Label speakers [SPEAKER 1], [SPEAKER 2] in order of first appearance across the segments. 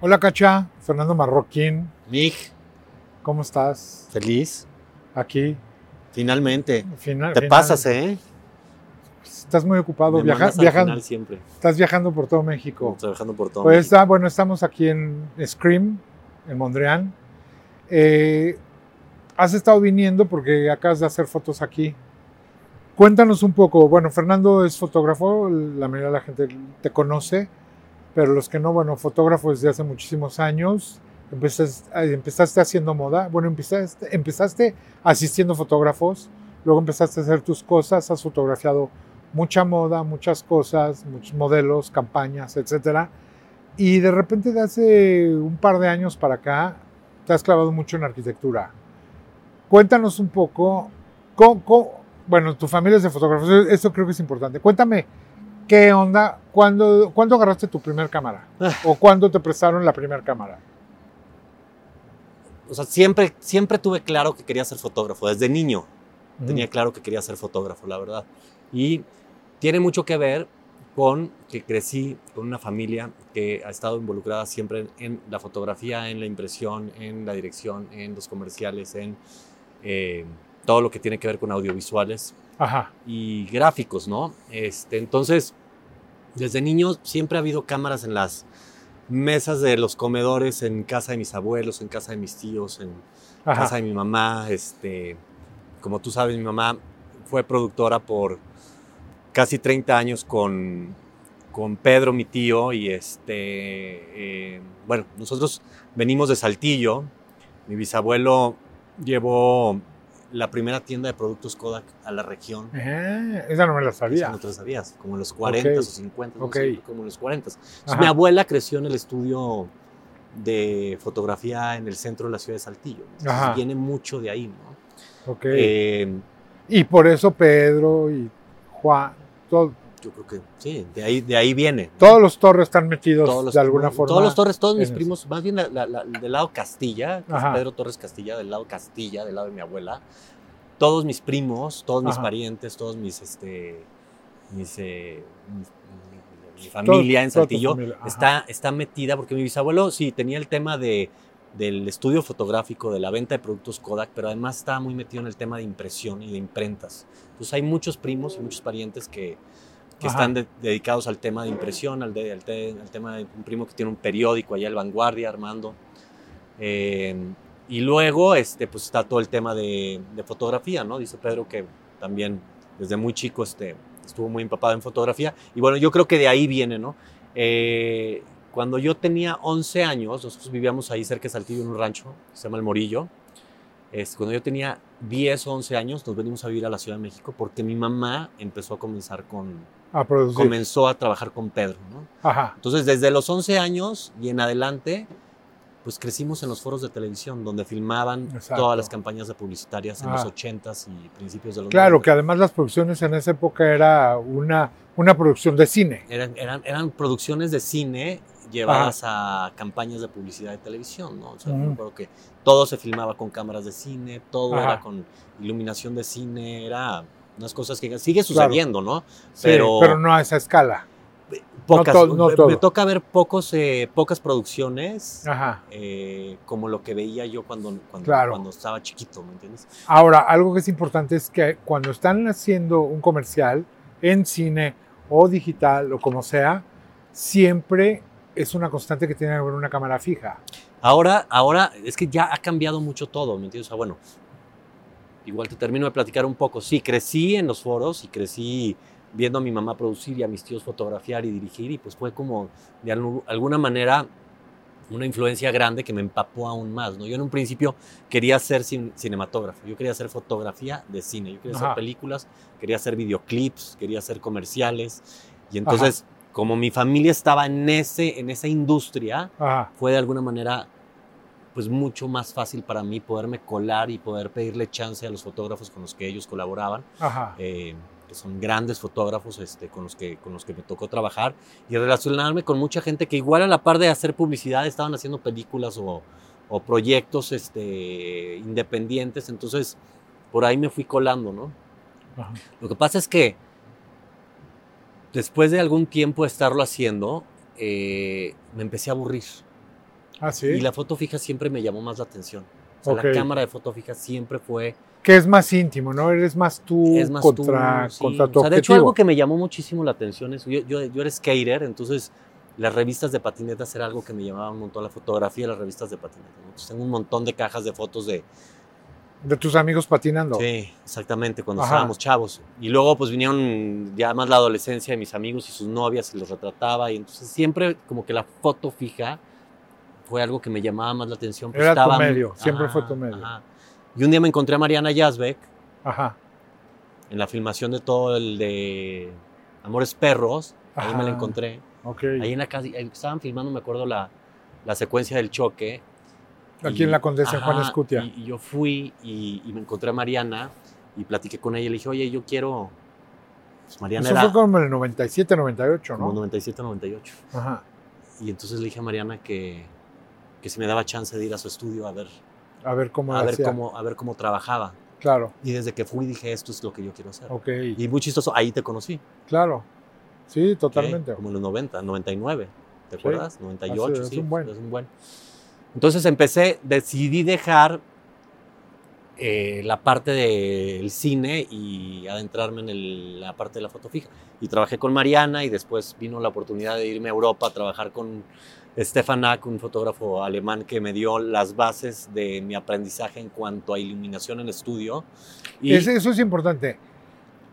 [SPEAKER 1] Hola Cacha, Fernando Marroquín,
[SPEAKER 2] Mig,
[SPEAKER 1] ¿cómo estás?
[SPEAKER 2] feliz.
[SPEAKER 1] Aquí.
[SPEAKER 2] Finalmente.
[SPEAKER 1] Final,
[SPEAKER 2] Te
[SPEAKER 1] final.
[SPEAKER 2] pasas, ¿eh?
[SPEAKER 1] Estás muy ocupado,
[SPEAKER 2] Me
[SPEAKER 1] viaja- viajando,
[SPEAKER 2] final siempre.
[SPEAKER 1] estás viajando por todo México.
[SPEAKER 2] Trabajando por todo.
[SPEAKER 1] Pues
[SPEAKER 2] México.
[SPEAKER 1] ah, bueno, estamos aquí en Scream, en Mondrian. Eh, has estado viniendo porque acabas de hacer fotos aquí. Cuéntanos un poco. Bueno, Fernando es fotógrafo, la mayoría de la gente te conoce, pero los que no, bueno, fotógrafo desde hace muchísimos años. Empezaste, eh, haciendo moda. Bueno, empezaste, empezaste asistiendo fotógrafos, luego empezaste a hacer tus cosas, has fotografiado mucha moda, muchas cosas, muchos modelos, campañas, etcétera. Y de repente de hace un par de años para acá te has clavado mucho en arquitectura. Cuéntanos un poco, cómo- bueno, tu familia es de fotógrafos, eso creo que es importante. Cuéntame, ¿qué onda? ¿Cuándo, ¿cuándo agarraste tu primer cámara?
[SPEAKER 2] Ah.
[SPEAKER 1] ¿O cuándo te prestaron la primera cámara?
[SPEAKER 2] O sea, siempre, siempre tuve claro que quería ser fotógrafo. Desde niño tenía
[SPEAKER 1] Mm.
[SPEAKER 2] claro que quería ser fotógrafo, la verdad. Y tiene mucho que ver con que crecí con una familia que ha estado involucrada siempre en, en la fotografía, en la impresión, en la dirección, en los comerciales, en eh, todo lo que tiene que ver con audiovisuales.
[SPEAKER 1] Ajá.
[SPEAKER 2] y gráficos, ¿no? Este, entonces, desde niño siempre ha habido cámaras en las mesas de los comedores, en casa de mis abuelos, en casa de mis tíos, en
[SPEAKER 1] Ajá.
[SPEAKER 2] casa de mi mamá. Este, como tú sabes, mi mamá fue productora por casi 30 años con, con Pedro, mi tío, y este, eh, bueno, nosotros venimos de Saltillo. Mi bisabuelo llevó la primera tienda de productos Kodak a la región.
[SPEAKER 1] Eh, esa no me la sabía.
[SPEAKER 2] no te lo sabías, como en los 40
[SPEAKER 1] Ok.
[SPEAKER 2] o 50, no sé, como en los 40. Entonces, mi abuela creció en el estudio de fotografía en el centro de la ciudad de Saltillo. Entonces, viene mucho de ahí, ¿no?
[SPEAKER 1] Ok.
[SPEAKER 2] Eh,
[SPEAKER 1] y por eso Pedro y Juan, todo-
[SPEAKER 2] yo creo que sí, de ahí, de ahí viene.
[SPEAKER 1] todos los torres están metidos
[SPEAKER 2] Todos los-
[SPEAKER 1] de alguna forma.
[SPEAKER 2] Todos los Torres, todos mis primos, más bien la- la- la- del lado Castilla, que es. Pedro Torres Castilla, del lado Castilla, del lado de mi abuela. Todos mis primos, todos mis parientes, todos mis, este, mis, eh, mis- mi, mi familia en Saltillo
[SPEAKER 1] familia,
[SPEAKER 2] está, está metida, porque mi bisabuelo sí tenía el tema de, del estudio fotográfico, de la venta de productos Kodak, pero además estaba muy metido en el tema de impresión y de imprentas. Entonces hay muchos primos y muchos parientes que, que
[SPEAKER 1] Ajá.
[SPEAKER 2] están de- dedicados al tema de impresión, al, de- al te- al tema de un primo que tiene un periódico allá, El Vanguardia, Armando. Eh, y luego este, pues está todo el tema de, de fotografía, ¿no? Dice Pedro que también desde muy chico este, estuvo muy empapado en fotografía. Y bueno, yo creo que de ahí viene, ¿no? Eh, cuando yo tenía 11 años, nosotros vivíamos ahí cerca de Saltillo en un rancho, que se llama El Morillo. Este, cuando yo tenía 10 o 11 años, nos venimos a vivir a la Ciudad de México porque mi mamá empezó a comenzar con,
[SPEAKER 1] a
[SPEAKER 2] comenzó a trabajar con Pedro, ¿no?
[SPEAKER 1] Ajá.
[SPEAKER 2] Entonces, desde los 11 años y en adelante, pues crecimos en los foros de televisión, donde filmaban
[SPEAKER 1] Exacto.
[SPEAKER 2] todas las campañas de publicitarias en
[SPEAKER 1] Ah.
[SPEAKER 2] los 80s y principios de los
[SPEAKER 1] Claro,
[SPEAKER 2] 90.
[SPEAKER 1] que además las producciones en esa época era una, una producción de cine.
[SPEAKER 2] Eran, eran, eran producciones de cine llevadas a campañas de publicidad de televisión, ¿no? O sea,
[SPEAKER 1] Ujú.
[SPEAKER 2] me acuerdo que todo se filmaba con cámaras de cine, todo
[SPEAKER 1] Ajá.
[SPEAKER 2] era con iluminación de cine, era unas cosas que sigue
[SPEAKER 1] Claro.
[SPEAKER 2] sucediendo, ¿no?
[SPEAKER 1] Sí,
[SPEAKER 2] Pero-
[SPEAKER 1] pero no a esa escala.
[SPEAKER 2] Pocas,
[SPEAKER 1] no
[SPEAKER 2] me-
[SPEAKER 1] todo.
[SPEAKER 2] me toca ver pocos, eh, pocas producciones
[SPEAKER 1] Ajá.
[SPEAKER 2] eh, como lo que veía yo cuando, cuando,
[SPEAKER 1] Claro.
[SPEAKER 2] cuando estaba chiquito, ¿me entiendes?
[SPEAKER 1] Ahora, algo que es importante es que cuando están haciendo un comercial en cine o digital o como sea, siempre es una constante que tiene que haber una cámara fija.
[SPEAKER 2] Ahora, ahora es que ya ha cambiado mucho todo, ¿me entiendes? O sea, bueno, igual te termino de platicar un poco. Sí, crecí en los foros y crecí viendo a mi mamá producir y a mis tíos fotografiar y dirigir y pues fue como de algu- alguna manera una influencia grande que me empapó aún más, ¿no? Yo en un principio quería ser cin- cinematógrafo, yo quería hacer fotografía de cine, yo quería
[SPEAKER 1] Ajá.
[SPEAKER 2] hacer películas, quería hacer videoclips, quería hacer comerciales y entonces como mi familia estaba en ese en esa industria,
[SPEAKER 1] Ajá.
[SPEAKER 2] fue de alguna manera pues mucho más fácil para mí poderme colar y poder pedirle chance a los fotógrafos con los que ellos colaboraban,
[SPEAKER 1] Ajá.
[SPEAKER 2] eh, que son grandes fotógrafos este, con, los que, con los que me tocó trabajar, y relacionarme con mucha gente que igual a la par de hacer publicidad estaban haciendo películas o, o proyectos este, independientes, entonces por ahí me fui colando, ¿no?
[SPEAKER 1] Ajá.
[SPEAKER 2] Lo que pasa es que después de algún tiempo de estarlo haciendo, eh, me empecé a aburrir.
[SPEAKER 1] Ah, sí.
[SPEAKER 2] Y la foto fija siempre me llamó más la atención. O sea,
[SPEAKER 1] Ok.
[SPEAKER 2] la cámara de foto fija siempre fue
[SPEAKER 1] Que es más íntimo, ¿no? Eres más tú
[SPEAKER 2] es más
[SPEAKER 1] contra,
[SPEAKER 2] tú, sí.
[SPEAKER 1] contra tu
[SPEAKER 2] O sea, de hecho,
[SPEAKER 1] objetivo.
[SPEAKER 2] algo que me llamó muchísimo la atención es, yo, yo, yo era skater, entonces las revistas de patinetas era algo que me llamaba un montón la fotografía de las revistas de patinetas. tengo un montón de cajas de fotos de...
[SPEAKER 1] De tus amigos patinando.
[SPEAKER 2] Sí, exactamente, cuando
[SPEAKER 1] Ajá.
[SPEAKER 2] estábamos chavos. Y luego pues vinieron ya más la adolescencia de mis amigos y sus novias y los retrataba. Y entonces siempre como que la foto fija fue algo que me llamaba más la atención. pues,
[SPEAKER 1] Era tu
[SPEAKER 2] estaba-
[SPEAKER 1] medio, siempre fue tu medio.
[SPEAKER 2] ajá. Y un día me encontré a Mariana Yazbek
[SPEAKER 1] Ajá.
[SPEAKER 2] en la filmación de todo el de Amores Perros, ahí me la encontré.
[SPEAKER 1] Ok.
[SPEAKER 2] Ahí en la casa, estaban filmando, me acuerdo, la, la secuencia del choque.
[SPEAKER 1] Aquí
[SPEAKER 2] Y-
[SPEAKER 1] en la Condesa Juan Escutia.
[SPEAKER 2] Y, y yo fui y, y me encontré a Mariana y platiqué con ella y le dije, oye, yo quiero... Pues Mariana
[SPEAKER 1] Eso
[SPEAKER 2] era
[SPEAKER 1] fue como en el 97, 98,
[SPEAKER 2] como
[SPEAKER 1] ¿no?
[SPEAKER 2] 97, 98.
[SPEAKER 1] Ajá.
[SPEAKER 2] Y entonces le dije a Mariana que, que si me daba chance de ir a su estudio a ver,
[SPEAKER 1] A ver cómo
[SPEAKER 2] a ver,
[SPEAKER 1] hacía.
[SPEAKER 2] cómo, a ver cómo trabajaba.
[SPEAKER 1] Claro.
[SPEAKER 2] Y desde que fui dije, esto es lo que yo quiero hacer.
[SPEAKER 1] Ok.
[SPEAKER 2] Y muy chistoso, ahí te conocí.
[SPEAKER 1] Claro. Sí, totalmente.
[SPEAKER 2] Como en los 90, 99. ¿Te
[SPEAKER 1] Sí.
[SPEAKER 2] acuerdas? 98,
[SPEAKER 1] Hace- hace
[SPEAKER 2] sí.
[SPEAKER 1] un buen.
[SPEAKER 2] es un buen. Entonces empecé, decidí dejar eh, la parte del cine y adentrarme en el- la parte de la foto fija. Y trabajé con Mariana y después vino la oportunidad de irme a Europa a trabajar con Stefan Ack, un fotógrafo alemán que me dio las bases de mi aprendizaje en cuanto a iluminación en estudio. Y
[SPEAKER 1] Es- eso es importante.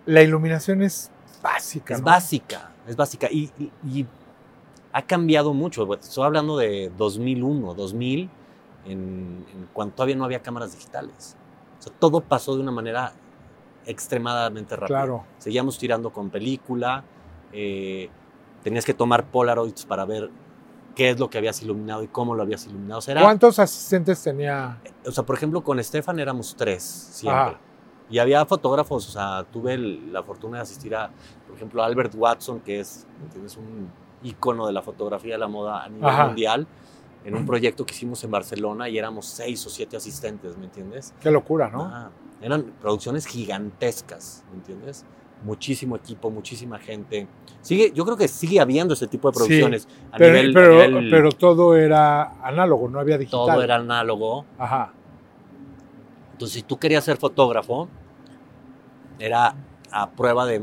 [SPEAKER 1] La iluminación es básica.
[SPEAKER 2] es
[SPEAKER 1] ¿no?
[SPEAKER 2] básica, es básica. Y, y- y ha cambiado mucho. Estoy hablando de 2001, 2000, en, en cuando todavía no había cámaras digitales. O sea, todo pasó de una manera extremadamente rápida.
[SPEAKER 1] Claro.
[SPEAKER 2] Seguíamos tirando con película, eh, tenías que tomar Polaroids para ver qué es lo que habías iluminado y cómo lo habías iluminado. O sea, era-
[SPEAKER 1] ¿Cuántos asistentes tenía?
[SPEAKER 2] o sea, por ejemplo, con Estefan éramos tres siempre.
[SPEAKER 1] Ajá.
[SPEAKER 2] Y había fotógrafos, o sea, tuve el- la fortuna de asistir a, por ejemplo, a Albert Watson, que es, ¿me entiendes? un ícono de la fotografía de la moda a nivel
[SPEAKER 1] Ajá.
[SPEAKER 2] mundial, en un proyecto que hicimos en Barcelona y éramos seis o siete asistentes, ¿me entiendes?
[SPEAKER 1] Qué locura, ¿no?
[SPEAKER 2] Eran producciones gigantescas, ¿me entiendes? Muchísimo equipo, muchísima gente. Sigue, yo creo que sigue habiendo ese tipo de
[SPEAKER 1] Sí,
[SPEAKER 2] producciones a
[SPEAKER 1] pero,
[SPEAKER 2] nivel, a
[SPEAKER 1] pero,
[SPEAKER 2] nivel-
[SPEAKER 1] pero todo era análogo, no había digital.
[SPEAKER 2] todo era análogo.
[SPEAKER 1] Ajá.
[SPEAKER 2] Entonces, si tú querías ser fotógrafo, era a prueba de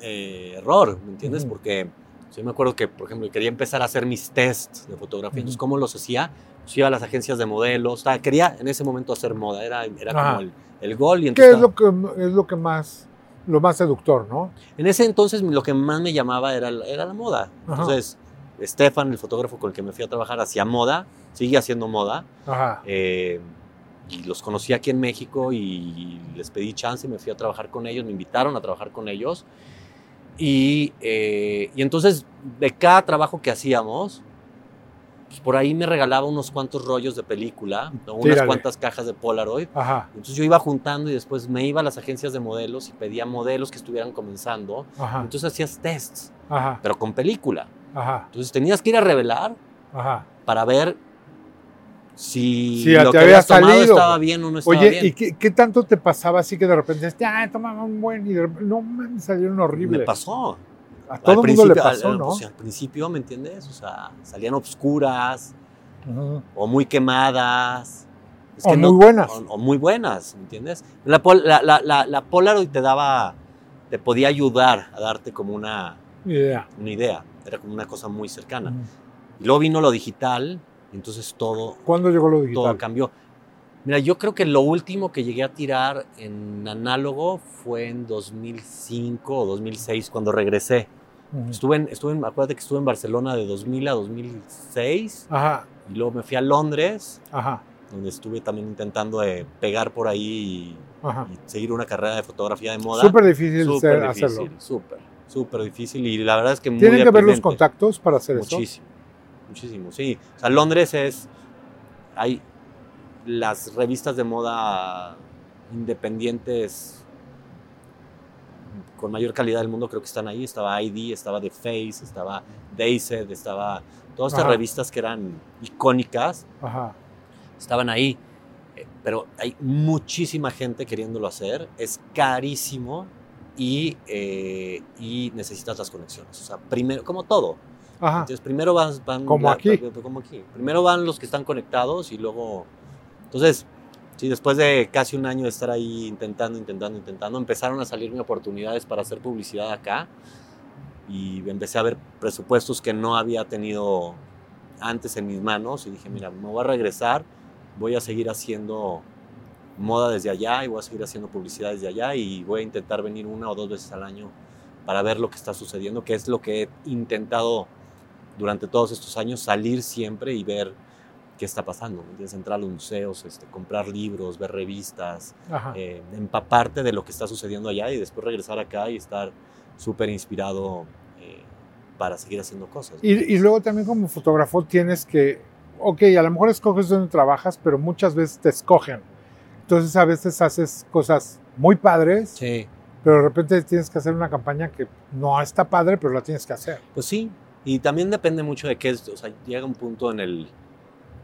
[SPEAKER 2] eh, error, ¿me entiendes? Porque yo me acuerdo que, por ejemplo, quería empezar a hacer mis tests de fotografía. Entonces. ¿cómo los hacía? Pues iba a las agencias de modelos. tal. Quería en ese momento hacer moda, era, era como el, el gol. Y
[SPEAKER 1] ¿Qué es lo que es lo que más lo más seductor, no?
[SPEAKER 2] En ese entonces lo que más me llamaba era, era la moda.
[SPEAKER 1] Ajá.
[SPEAKER 2] Entonces, Stefan, el fotógrafo con el que me fui a trabajar, hacía moda, sigue haciendo moda.
[SPEAKER 1] Ajá.
[SPEAKER 2] Eh, y los conocí aquí en México y les pedí chance y me fui a trabajar con ellos, me invitaron a trabajar con ellos. Y, eh, y entonces, de cada trabajo que hacíamos, pues por ahí me regalaba unos cuantos rollos de película, o unas
[SPEAKER 1] Tírale.
[SPEAKER 2] cuantas cajas de Polaroid.
[SPEAKER 1] Ajá.
[SPEAKER 2] Entonces yo iba juntando y después me iba a las agencias de modelos y pedía modelos que estuvieran comenzando.
[SPEAKER 1] Ajá.
[SPEAKER 2] Entonces hacías tests,
[SPEAKER 1] Ajá.
[SPEAKER 2] pero con película.
[SPEAKER 1] Ajá.
[SPEAKER 2] Entonces tenías que ir a revelar
[SPEAKER 1] Ajá.
[SPEAKER 2] para ver si
[SPEAKER 1] Sí,
[SPEAKER 2] lo
[SPEAKER 1] te
[SPEAKER 2] que
[SPEAKER 1] había salido.
[SPEAKER 2] estaba bien o no estaba
[SPEAKER 1] Oye,
[SPEAKER 2] bien.
[SPEAKER 1] ¿y qué, qué tanto te pasaba así que de repente decías, ah, tomaba un buen y de repente, no me salieron horribles?
[SPEAKER 2] Me pasó.
[SPEAKER 1] A todo
[SPEAKER 2] Al
[SPEAKER 1] el mundo le pasó,
[SPEAKER 2] al-
[SPEAKER 1] ¿no?
[SPEAKER 2] pues, al principio, ¿me entiendes? O sea, salían obscuras
[SPEAKER 1] Ujú.
[SPEAKER 2] o muy quemadas. Es
[SPEAKER 1] O
[SPEAKER 2] que
[SPEAKER 1] muy buenas.
[SPEAKER 2] O, o muy buenas, ¿me entiendes? La, la, la, la, la Polaroid te daba, te podía ayudar a darte como una,
[SPEAKER 1] Idea.
[SPEAKER 2] una idea. Era como una cosa muy cercana.
[SPEAKER 1] Ujú.
[SPEAKER 2] Y luego vino lo digital, entonces todo,
[SPEAKER 1] ¿Cuándo llegó lo
[SPEAKER 2] todo
[SPEAKER 1] digital?
[SPEAKER 2] cambió. Mira, yo creo que lo último que llegué a tirar en análogo fue en 2005 o 2006, cuando regresé. Estuve en, estuve en- acuérdate que estuve en Barcelona de 2000 a 2006,
[SPEAKER 1] Ajá.
[SPEAKER 2] y luego me fui a Londres,
[SPEAKER 1] Ajá.
[SPEAKER 2] donde estuve también intentando de pegar por ahí y, y seguir una carrera de fotografía de moda.
[SPEAKER 1] Súper difícil
[SPEAKER 2] Súper
[SPEAKER 1] ser-
[SPEAKER 2] difícil,
[SPEAKER 1] hacerlo.
[SPEAKER 2] súper, súper difícil. Y la verdad es que muy
[SPEAKER 1] ¿Tienen que ver los contactos para hacer eso?
[SPEAKER 2] Muchísimo, muchísimo, sí. O sea, Londres es. Hay las revistas de moda independientes con mayor calidad del mundo, creo que están ahí. Estaba ID, estaba The Face, estaba Dazed, estaba. Todas estas
[SPEAKER 1] Ajá.
[SPEAKER 2] revistas que eran icónicas
[SPEAKER 1] Ajá.
[SPEAKER 2] estaban ahí. Eh, Pero hay muchísima gente queriéndolo hacer. Es carísimo y, eh, y necesitas las conexiones. O sea, primero, como todo.
[SPEAKER 1] Ajá.
[SPEAKER 2] Entonces, primero van, van
[SPEAKER 1] Como
[SPEAKER 2] la-
[SPEAKER 1] aquí.
[SPEAKER 2] como aquí. Primero van los que están conectados y luego. Entonces, sí, después de casi un año de estar ahí intentando, intentando, intentando, empezaron a salirme oportunidades para hacer publicidad acá y empecé a ver presupuestos que no había tenido antes en mis manos y dije, mira, me voy a regresar, voy a seguir haciendo moda desde allá y voy a seguir haciendo publicidad desde allá y voy a intentar venir una o dos veces al año para ver lo que está sucediendo, que es lo que he intentado durante todos estos años, salir siempre y ver qué está pasando, ¿me entiendes? entrar a los museos, este, comprar libros, ver revistas, eh, empaparte de lo que está sucediendo allá y después regresar acá y estar súper inspirado eh, para seguir haciendo cosas.
[SPEAKER 1] Y, y luego también como fotógrafo tienes que, ok, a lo mejor escoges dónde trabajas, pero muchas veces te escogen. Entonces a veces haces cosas muy padres,
[SPEAKER 2] Sí,
[SPEAKER 1] pero de repente tienes que hacer una campaña que no está padre, pero la tienes que hacer.
[SPEAKER 2] pues sí. Y también depende mucho de qué es, o sea, llega un punto en el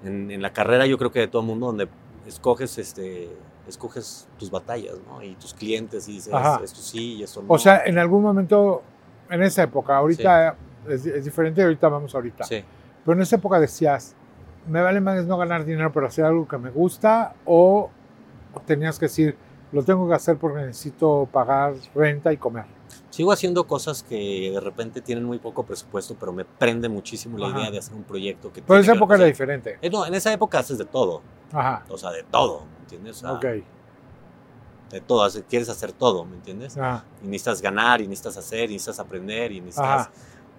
[SPEAKER 2] en, en la carrera yo creo que de todo el mundo donde escoges este escoges tus batallas, ¿no? Y tus clientes y dices,
[SPEAKER 1] Ajá.
[SPEAKER 2] esto sí y esto no.
[SPEAKER 1] O sea, en algún momento, en esa época, ahorita es, es diferente, ahorita vamos ahorita.
[SPEAKER 2] sí.
[SPEAKER 1] Pero en esa época decías, me vale más no ganar dinero, pero hacer algo que me gusta, o tenías que decir, lo tengo que hacer porque necesito pagar renta y comer.
[SPEAKER 2] Sigo haciendo cosas que de repente tienen muy poco presupuesto, pero me prende muchísimo la
[SPEAKER 1] Ajá.
[SPEAKER 2] idea de hacer un proyecto que
[SPEAKER 1] Pero esa época era diferente.
[SPEAKER 2] Eh, no, en esa época haces de todo,
[SPEAKER 1] Ajá,
[SPEAKER 2] o sea, de todo, ¿me entiendes? O sea,
[SPEAKER 1] ok.
[SPEAKER 2] De todo, quieres hacer todo, ¿me entiendes?
[SPEAKER 1] Ah,
[SPEAKER 2] Y necesitas ganar, y necesitas hacer, y necesitas aprender, y necesitas
[SPEAKER 1] Ajá.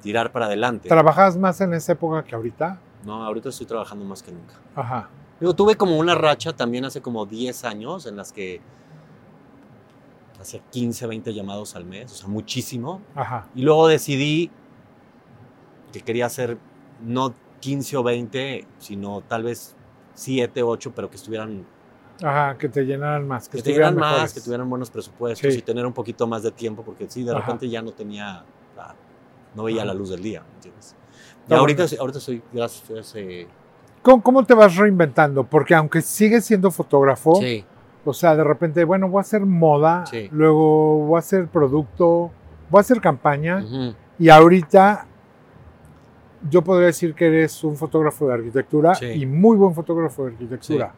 [SPEAKER 2] tirar para adelante.
[SPEAKER 1] ¿Trabajabas más en esa época que ahorita?
[SPEAKER 2] No, ahorita estoy trabajando más que nunca.
[SPEAKER 1] Ajá,
[SPEAKER 2] Digo, tuve como una racha también hace como 10 años en las que hacía 15, 20 llamados al mes, o sea, muchísimo.
[SPEAKER 1] ajá,
[SPEAKER 2] Y luego decidí que quería hacer no 15 o 20, sino tal vez 7, 8, pero que estuvieran,
[SPEAKER 1] ajá, que te llenaran más, que,
[SPEAKER 2] que tuvieran
[SPEAKER 1] estuvieran
[SPEAKER 2] más,
[SPEAKER 1] mejores.
[SPEAKER 2] que tuvieran buenos presupuestos
[SPEAKER 1] Sí.
[SPEAKER 2] y tener un poquito más de tiempo, porque sí, de
[SPEAKER 1] Ajá.
[SPEAKER 2] repente ya no tenía, ah, no veía
[SPEAKER 1] Ajá.
[SPEAKER 2] la luz del día, ¿me entiendes? Y ahorita,
[SPEAKER 1] bueno.
[SPEAKER 2] ahorita soy, gracias, eh,
[SPEAKER 1] ¿Cómo, cómo te vas reinventando? Porque aunque sigues siendo fotógrafo,
[SPEAKER 2] sí,
[SPEAKER 1] o sea, de repente, bueno, voy a hacer moda,
[SPEAKER 2] Sí.
[SPEAKER 1] luego voy a hacer producto, voy a hacer campaña, y ahorita yo podría decir que eres un fotógrafo de arquitectura
[SPEAKER 2] Sí.
[SPEAKER 1] y muy buen fotógrafo de arquitectura.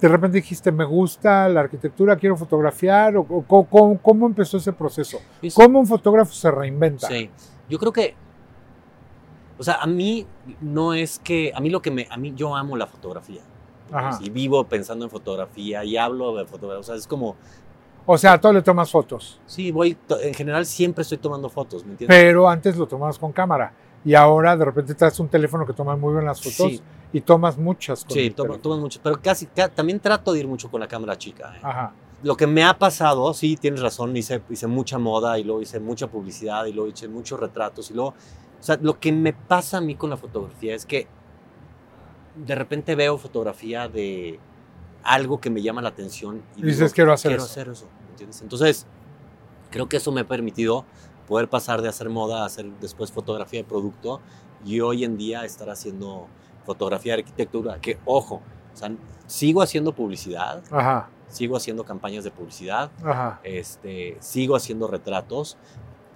[SPEAKER 1] De repente dijiste, me gusta la arquitectura, quiero fotografiar, o, o co- cómo, cómo empezó ese proceso?
[SPEAKER 2] es-
[SPEAKER 1] ¿Cómo un fotógrafo se reinventa?
[SPEAKER 2] Sí, yo creo que, o sea, a mí no es que, a mí lo que me, a mí yo amo la fotografía.
[SPEAKER 1] Ajá.
[SPEAKER 2] Y vivo pensando en fotografía y hablo de fotografía, o sea, es como,
[SPEAKER 1] O sea, a todo le tomas fotos,
[SPEAKER 2] sí, voy, en general siempre estoy tomando fotos, ¿me entiendes?
[SPEAKER 1] pero antes lo tomabas con cámara. Y ahora de repente traes un teléfono que toma muy bien las fotos
[SPEAKER 2] Sí.
[SPEAKER 1] y tomas muchas con
[SPEAKER 2] Sí, tomo, tomo mucho, pero casi, ca- también trato de ir mucho con la cámara chica. ¿eh?
[SPEAKER 1] Ajá.
[SPEAKER 2] Lo que me ha pasado, sí, tienes razón, hice, hice mucha moda y luego hice mucha publicidad y luego hice muchos retratos y luego, o sea, lo que me pasa a mí con la fotografía es que de repente veo fotografía de algo que me llama la atención y
[SPEAKER 1] Y dices, quiero hacer
[SPEAKER 2] quiero
[SPEAKER 1] eso.
[SPEAKER 2] hacer eso. Entonces, creo que eso me ha permitido poder pasar de hacer moda a hacer después fotografía de producto y hoy en día estar haciendo fotografía de arquitectura, que ojo, o sea, sigo haciendo publicidad,
[SPEAKER 1] Ajá,
[SPEAKER 2] sigo haciendo campañas de publicidad,
[SPEAKER 1] ajá,
[SPEAKER 2] este, sigo haciendo retratos,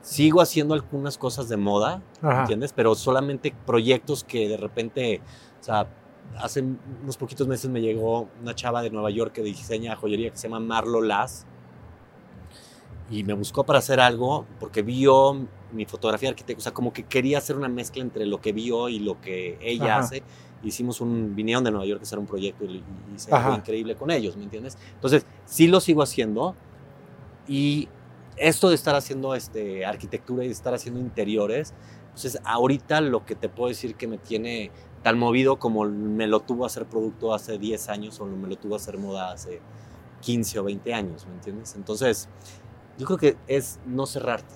[SPEAKER 2] sigo haciendo algunas cosas de moda,
[SPEAKER 1] ajá.
[SPEAKER 2] ¿entiendes? Pero solamente proyectos que de repente, o sea, hace unos poquitos meses me llegó una chava de Nueva York que diseña joyería que se llama Marlo Las y me buscó para hacer algo porque vio mi fotografía de arquitecto, o sea, como que quería hacer una mezcla entre lo que vio y lo que ella
[SPEAKER 1] Ajá.
[SPEAKER 2] hace. Hicimos un, vinieron de Nueva York a hacer un proyecto y, y algo
[SPEAKER 1] Ajá.
[SPEAKER 2] increíble con ellos, ¿me entiendes? Entonces, sí lo sigo haciendo y esto de estar haciendo este, arquitectura y de estar haciendo interiores, pues es ahorita lo que te puedo decir que me tiene tan movido como me lo tuvo a hacer producto hace 10 años o me lo tuvo a hacer moda hace 15 o 20 años, ¿me entiendes? Entonces, yo creo que es no cerrarte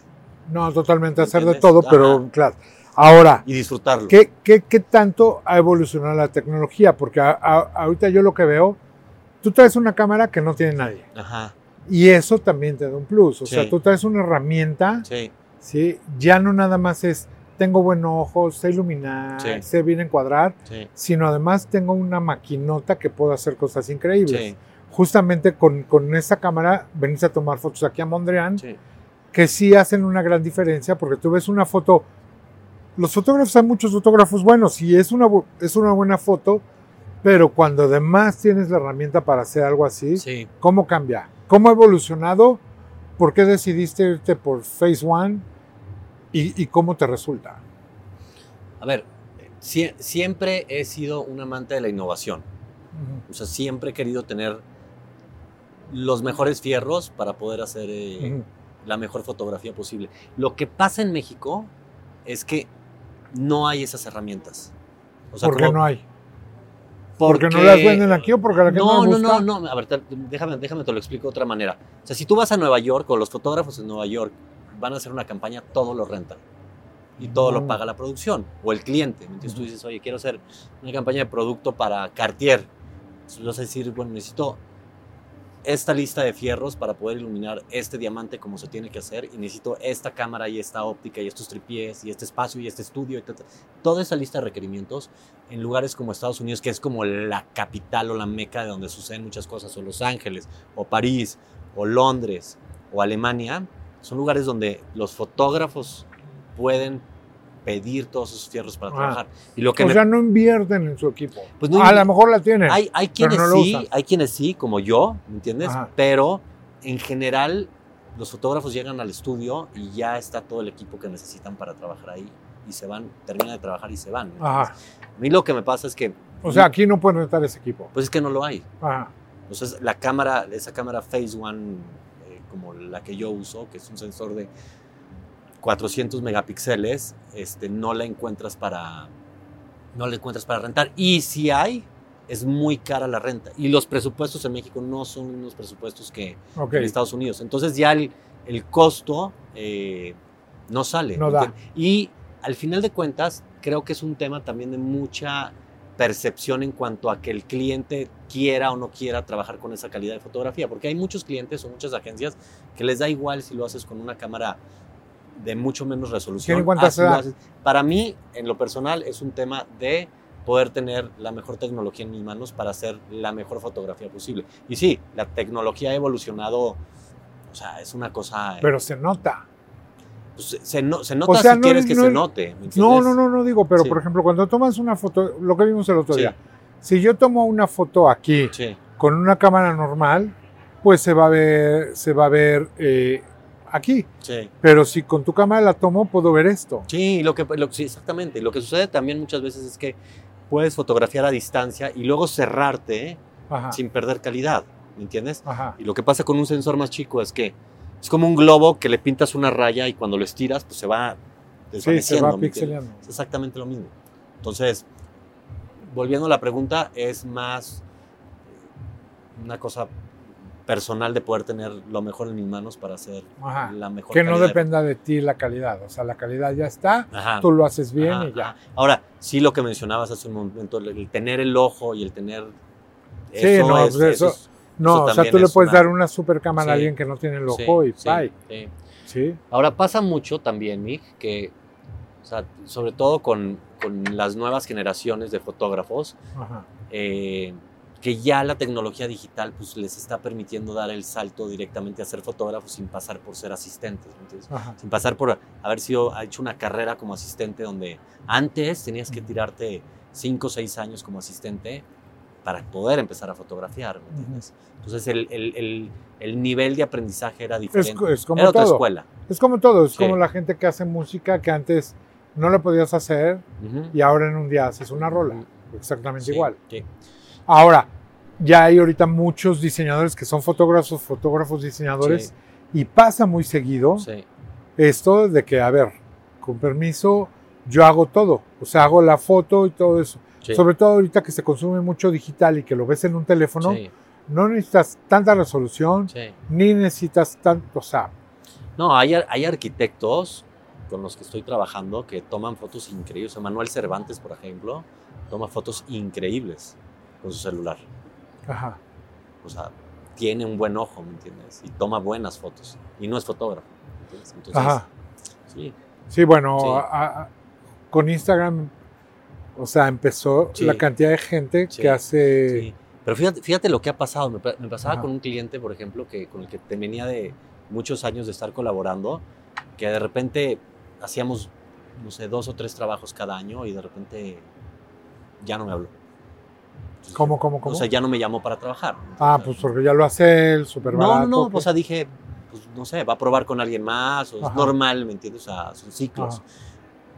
[SPEAKER 1] No, totalmente hacer de todo, pero claro. Ahora,
[SPEAKER 2] y disfrutarlo.
[SPEAKER 1] ¿qué, qué, qué tanto ha evolucionado la tecnología? Porque a- a- ahorita yo lo que veo, tú traes una cámara que no tiene nadie.
[SPEAKER 2] Ajá,
[SPEAKER 1] Y eso también te da un plus. O
[SPEAKER 2] Sí.
[SPEAKER 1] sea, tú traes una herramienta,
[SPEAKER 2] sí,
[SPEAKER 1] ¿sí? Ya no nada más es, tengo buen ojo, sé iluminar,
[SPEAKER 2] Sí.
[SPEAKER 1] sé bien encuadrar,
[SPEAKER 2] sí,
[SPEAKER 1] sino además tengo una maquinota que puedo hacer cosas increíbles.
[SPEAKER 2] sí,
[SPEAKER 1] justamente con, con esta cámara venís a tomar fotos aquí a Mondrian, que sí hacen una gran diferencia porque tú ves una foto, los fotógrafos, hay muchos fotógrafos buenos y es una, es una buena foto, pero cuando además tienes la herramienta para hacer algo así,
[SPEAKER 2] Sí.
[SPEAKER 1] ¿cómo cambia? ¿Cómo ha evolucionado? ¿Por qué decidiste irte por Phase One? ¿Y, y cómo te resulta?
[SPEAKER 2] A ver, sie- siempre he sido un amante de la innovación. O sea, siempre he querido tener los mejores fierros para poder hacer eh, la mejor fotografía posible. Lo que pasa en México es que no hay esas herramientas. O sea,
[SPEAKER 1] ¿Por qué
[SPEAKER 2] como-
[SPEAKER 1] no hay? ¿Porque no las venden aquí o porque la gente
[SPEAKER 2] no,
[SPEAKER 1] no,
[SPEAKER 2] no, no, no, a ver, te- déjame, déjame te lo explico de otra manera. O sea, si tú vas a Nueva York o los fotógrafos en Nueva York van a hacer una campaña, todo lo rentan. Y todo lo paga la producción o el cliente. Entonces tú dices, oye, quiero hacer una campaña de producto para Cartier. Entonces vas a decir, bueno, necesito esta lista de fierros para poder iluminar este diamante como se tiene que hacer y necesito esta cámara y esta óptica y estos tripiés y este espacio y este estudio, etc. Toda esa lista de requerimientos en lugares como Estados Unidos, que es como la capital o la meca de donde suceden muchas cosas, o Los Ángeles, o París, o Londres, o Alemania, son lugares donde los fotógrafos pueden pedir todos esos fierros para
[SPEAKER 1] Ah.
[SPEAKER 2] trabajar. Y lo que
[SPEAKER 1] O
[SPEAKER 2] me-
[SPEAKER 1] sea, no invierten en su equipo.
[SPEAKER 2] Pues no
[SPEAKER 1] a lo mejor la tienen.
[SPEAKER 2] hay, hay quienes
[SPEAKER 1] no
[SPEAKER 2] sí, hay quienes sí, como yo, ¿me entiendes?
[SPEAKER 1] Ajá.
[SPEAKER 2] Pero en general los fotógrafos llegan al estudio y ya está todo el equipo que necesitan para trabajar ahí y se van, terminan de trabajar y se van. ¿me
[SPEAKER 1] Ajá.
[SPEAKER 2] A mí lo que me pasa es que,
[SPEAKER 1] O sea, aquí no pueden rentar ese equipo.
[SPEAKER 2] pues es que no lo hay.
[SPEAKER 1] Ajá.
[SPEAKER 2] Entonces la cámara, esa cámara Phase One, como la que yo uso, que es un sensor de 400 megapíxeles, este, no la encuentras para, no la encuentras para rentar. Y si hay, es muy cara la renta. Y los presupuestos en México no son unos presupuestos que en Estados Unidos. Entonces ya el, el costo eh, no sale. Y al final de cuentas, creo que es un tema también de mucha percepción en cuanto a que el cliente quiera o no quiera trabajar con esa calidad de fotografía, porque hay muchos clientes o muchas agencias que les da igual si lo haces con una cámara de mucho menos resolución. Para mí, en lo personal, es un tema de poder tener la mejor tecnología en mis manos para hacer la mejor fotografía posible. Y sí, la tecnología ha evolucionado, o sea, es una cosa... eh,
[SPEAKER 1] Pero se nota.
[SPEAKER 2] pues, se, no- se nota
[SPEAKER 1] sea,
[SPEAKER 2] si
[SPEAKER 1] no
[SPEAKER 2] quieres
[SPEAKER 1] es-
[SPEAKER 2] que se note. ¿me
[SPEAKER 1] No, no, no, no digo, pero
[SPEAKER 2] Sí.
[SPEAKER 1] por ejemplo, cuando tomas una foto, lo que vimos el otro
[SPEAKER 2] Sí.
[SPEAKER 1] día, si yo tomo una foto aquí
[SPEAKER 2] Sí,
[SPEAKER 1] con una cámara normal, pues se va a ver, se va a ver eh, aquí.
[SPEAKER 2] sí.
[SPEAKER 1] Pero si con tu cámara la tomo, puedo ver esto.
[SPEAKER 2] Sí, lo que, lo, sí, exactamente. Lo que sucede también muchas veces es que puedes fotografiar a distancia y luego cerrarte
[SPEAKER 1] Ajá.
[SPEAKER 2] sin perder calidad, ¿me entiendes?
[SPEAKER 1] Ajá.
[SPEAKER 2] Y lo que pasa con un sensor más chico es que es como un globo que le pintas una raya y cuando lo estiras, pues se va
[SPEAKER 1] Sí, se
[SPEAKER 2] desvaneciendo.
[SPEAKER 1] va pixeleando.
[SPEAKER 2] Es exactamente lo mismo. Entonces, volviendo a la pregunta, es más eh, una cosa personal de poder tener lo mejor en mis manos para hacer
[SPEAKER 1] Ajá.
[SPEAKER 2] la mejor
[SPEAKER 1] Que no
[SPEAKER 2] calidad
[SPEAKER 1] dependa de ti la calidad. O sea, la calidad ya está,
[SPEAKER 2] Ajá.
[SPEAKER 1] tú lo haces bien
[SPEAKER 2] Ajá,
[SPEAKER 1] y ya.
[SPEAKER 2] Ahora, sí lo que mencionabas hace un momento, el, tener el ojo y el tener...
[SPEAKER 1] Sí,
[SPEAKER 2] eso
[SPEAKER 1] no,
[SPEAKER 2] es-
[SPEAKER 1] pues
[SPEAKER 2] eso
[SPEAKER 1] eso-
[SPEAKER 2] es-
[SPEAKER 1] No,
[SPEAKER 2] eso
[SPEAKER 1] o sea, tú le
[SPEAKER 2] es
[SPEAKER 1] puedes
[SPEAKER 2] una-
[SPEAKER 1] dar una super cámara a
[SPEAKER 2] Sí.
[SPEAKER 1] alguien que no tiene el
[SPEAKER 2] sí,
[SPEAKER 1] ojo y
[SPEAKER 2] sí,
[SPEAKER 1] bye.
[SPEAKER 2] sí.
[SPEAKER 1] Sí.
[SPEAKER 2] Ahora pasa mucho también, Mick, que, o sea, sobre todo con, con las nuevas generaciones de fotógrafos,
[SPEAKER 1] Ajá.
[SPEAKER 2] eh, que ya la tecnología digital pues, les está permitiendo dar el salto directamente a ser fotógrafos sin pasar por ser asistentes. sin pasar por haber sido ha hecho una carrera como asistente donde antes tenías que tirarte 5 o 6 años como asistente para poder empezar a fotografiar, ¿me entiendes? Entonces el, el- el- el nivel de aprendizaje era
[SPEAKER 1] Es,
[SPEAKER 2] diferente.
[SPEAKER 1] co- es como
[SPEAKER 2] era otra
[SPEAKER 1] todo.
[SPEAKER 2] escuela.
[SPEAKER 1] Es como todo. Es
[SPEAKER 2] Sí.
[SPEAKER 1] como la gente que hace música que antes no lo podías hacer y ahora en un día haces una rola. Exactamente
[SPEAKER 2] Sí,
[SPEAKER 1] igual.
[SPEAKER 2] sí.
[SPEAKER 1] Ahora, ya hay ahorita muchos diseñadores que son fotógrafos, fotógrafos, diseñadores, y pasa muy seguido esto de que, a ver, con permiso, yo hago todo. O sea, hago la foto y todo eso. Sobre todo ahorita que se consume mucho digital y que lo ves en un teléfono, no necesitas tanta resolución, ni necesitas tanto, o sea,
[SPEAKER 2] No, hay, hay arquitectos con los que estoy trabajando que toman fotos increíbles. Manuel Cervantes, por ejemplo, toma fotos increíbles con su celular.
[SPEAKER 1] ajá.
[SPEAKER 2] O sea, tiene un buen ojo, ¿me entiendes? Y toma buenas fotos. Y no es fotógrafo. ¿me entiendes? Entonces,
[SPEAKER 1] Ajá.
[SPEAKER 2] sí,
[SPEAKER 1] Sí, bueno,
[SPEAKER 2] Sí.
[SPEAKER 1] a- a- con Instagram, o sea, empezó
[SPEAKER 2] Sí.
[SPEAKER 1] la cantidad de gente
[SPEAKER 2] Sí.
[SPEAKER 1] que hace
[SPEAKER 2] sí. Pero fíjate, fíjate lo que ha pasado. Me, me pasaba
[SPEAKER 1] Ajá.
[SPEAKER 2] con un cliente, por ejemplo, que, con el que te venía de muchos años de estar colaborando, que de repente hacíamos, no sé, dos o tres trabajos cada año y de repente ya no me habló. Entonces,
[SPEAKER 1] ¿Cómo, cómo, cómo?
[SPEAKER 2] O sea, ya no me llamó para trabajar.
[SPEAKER 1] ah,
[SPEAKER 2] O sea,
[SPEAKER 1] pues porque ya lo hace él, súper
[SPEAKER 2] no,
[SPEAKER 1] barato.
[SPEAKER 2] no, no,
[SPEAKER 1] ¿qué?
[SPEAKER 2] o sea, dije, pues no sé, va a probar con alguien más, o es normal, ¿me entiendes? O sea, son ciclos.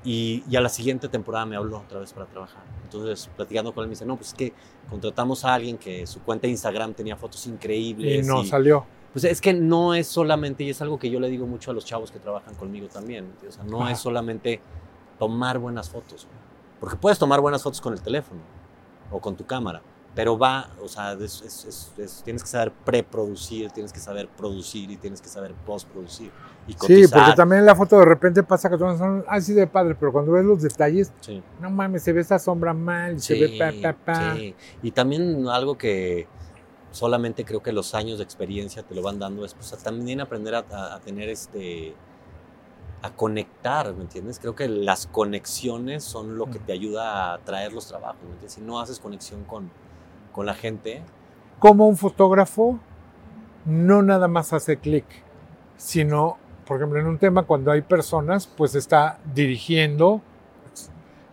[SPEAKER 2] Y, y a la siguiente temporada me habló otra vez para trabajar. Entonces, platicando con él, me dice, no, pues es que contratamos a alguien que su cuenta de Instagram tenía fotos
[SPEAKER 1] y
[SPEAKER 2] increíbles.
[SPEAKER 1] no
[SPEAKER 2] y-
[SPEAKER 1] salió.
[SPEAKER 2] Pues es que no es solamente, y es algo que yo le digo mucho a los chavos que trabajan conmigo también, o sea, no
[SPEAKER 1] Ajá.
[SPEAKER 2] es solamente tomar buenas fotos, porque puedes tomar buenas fotos con el teléfono o con tu cámara, pero va, o sea, es- es- es- es- tienes que saber preproducir, tienes que saber producir y tienes que saber postproducir y
[SPEAKER 1] Sí, porque también la foto de repente pasa que todos son así de padre, pero cuando ves los detalles,
[SPEAKER 2] Sí.
[SPEAKER 1] no mames, se ve esa sombra mal, se ve pa, pa, pa.
[SPEAKER 2] sí. Y también algo que solamente creo que los años de experiencia te lo van dando es pues, a también aprender a, a- a tener este a conectar, ¿me entiendes? Creo que las conexiones son lo que te ayuda a traer los trabajos, ¿me entiendes? Si no haces conexión con, con la gente,
[SPEAKER 1] Como un fotógrafo no nada más hace clic, sino, por ejemplo, en un tema cuando hay personas, pues está dirigiendo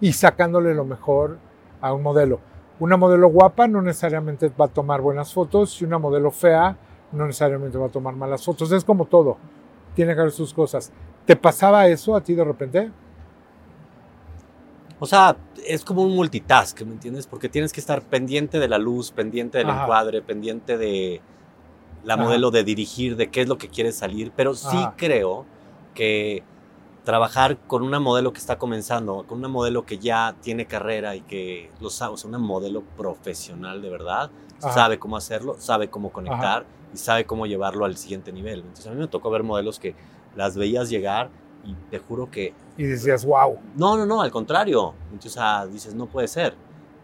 [SPEAKER 1] y sacándole lo mejor a un modelo. Una modelo guapa no necesariamente va a tomar buenas fotos y una modelo fea no necesariamente va a tomar malas fotos. Es como todo, tiene que haber sus cosas. ¿Te pasaba eso a ti de repente?
[SPEAKER 2] o sea, es como un multitask, ¿me entiendes? Porque tienes que estar pendiente de la luz, pendiente del
[SPEAKER 1] Ajá.
[SPEAKER 2] encuadre, pendiente de la
[SPEAKER 1] Ajá.
[SPEAKER 2] modelo de dirigir, de qué es lo que quieres salir, pero sí
[SPEAKER 1] Ajá.
[SPEAKER 2] creo que trabajar con una modelo que está comenzando, con una modelo que ya tiene carrera y que lo sabe, o sea, una modelo profesional de verdad,
[SPEAKER 1] Ajá.
[SPEAKER 2] sabe cómo hacerlo, sabe cómo conectar y sabe cómo llevarlo al siguiente nivel. Entonces a mí me tocó ver modelos que las veías llegar y te juro que
[SPEAKER 1] Y decías, wow.
[SPEAKER 2] no, no, no, al contrario. Entonces ah, dices, no puede ser.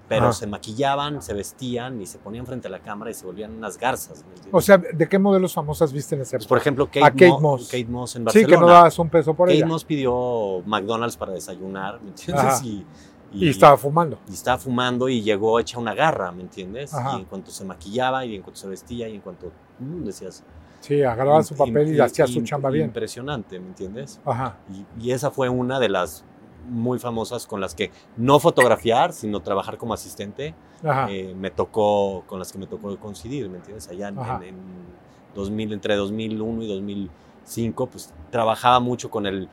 [SPEAKER 2] Pero se maquillaban, se vestían y se ponían frente a la cámara y se volvían unas garzas.
[SPEAKER 1] O sea, ¿de qué modelos famosas viste en ese
[SPEAKER 2] Pues, por ejemplo, Kate,
[SPEAKER 1] A Kate
[SPEAKER 2] Mo-
[SPEAKER 1] Moss.
[SPEAKER 2] Kate Moss en
[SPEAKER 1] Sí,
[SPEAKER 2] Barcelona.
[SPEAKER 1] que no dabas un peso por
[SPEAKER 2] Kate
[SPEAKER 1] ella.
[SPEAKER 2] Moss pidió McDonald's para desayunar, ¿me entiendes? Y,
[SPEAKER 1] Y estaba fumando.
[SPEAKER 2] y estaba fumando y llegó hecha una garra, ¿me entiendes?
[SPEAKER 1] Ajá.
[SPEAKER 2] Y en cuanto se maquillaba y en cuanto se vestía y en cuanto mm, decías...
[SPEAKER 1] Sí, agarraba su papel y
[SPEAKER 2] im-
[SPEAKER 1] hacía su chamba bien.
[SPEAKER 2] Impresionante, ¿me entiendes?
[SPEAKER 1] Ajá.
[SPEAKER 2] Y, y esa fue una de las muy famosas con las que no fotografiar, sino trabajar como asistente. Eh, me tocó, con las que me tocó coincidir, ¿me entiendes? Allá en, en- en 2000, entre 2001 y 2005, pues trabajaba mucho con el,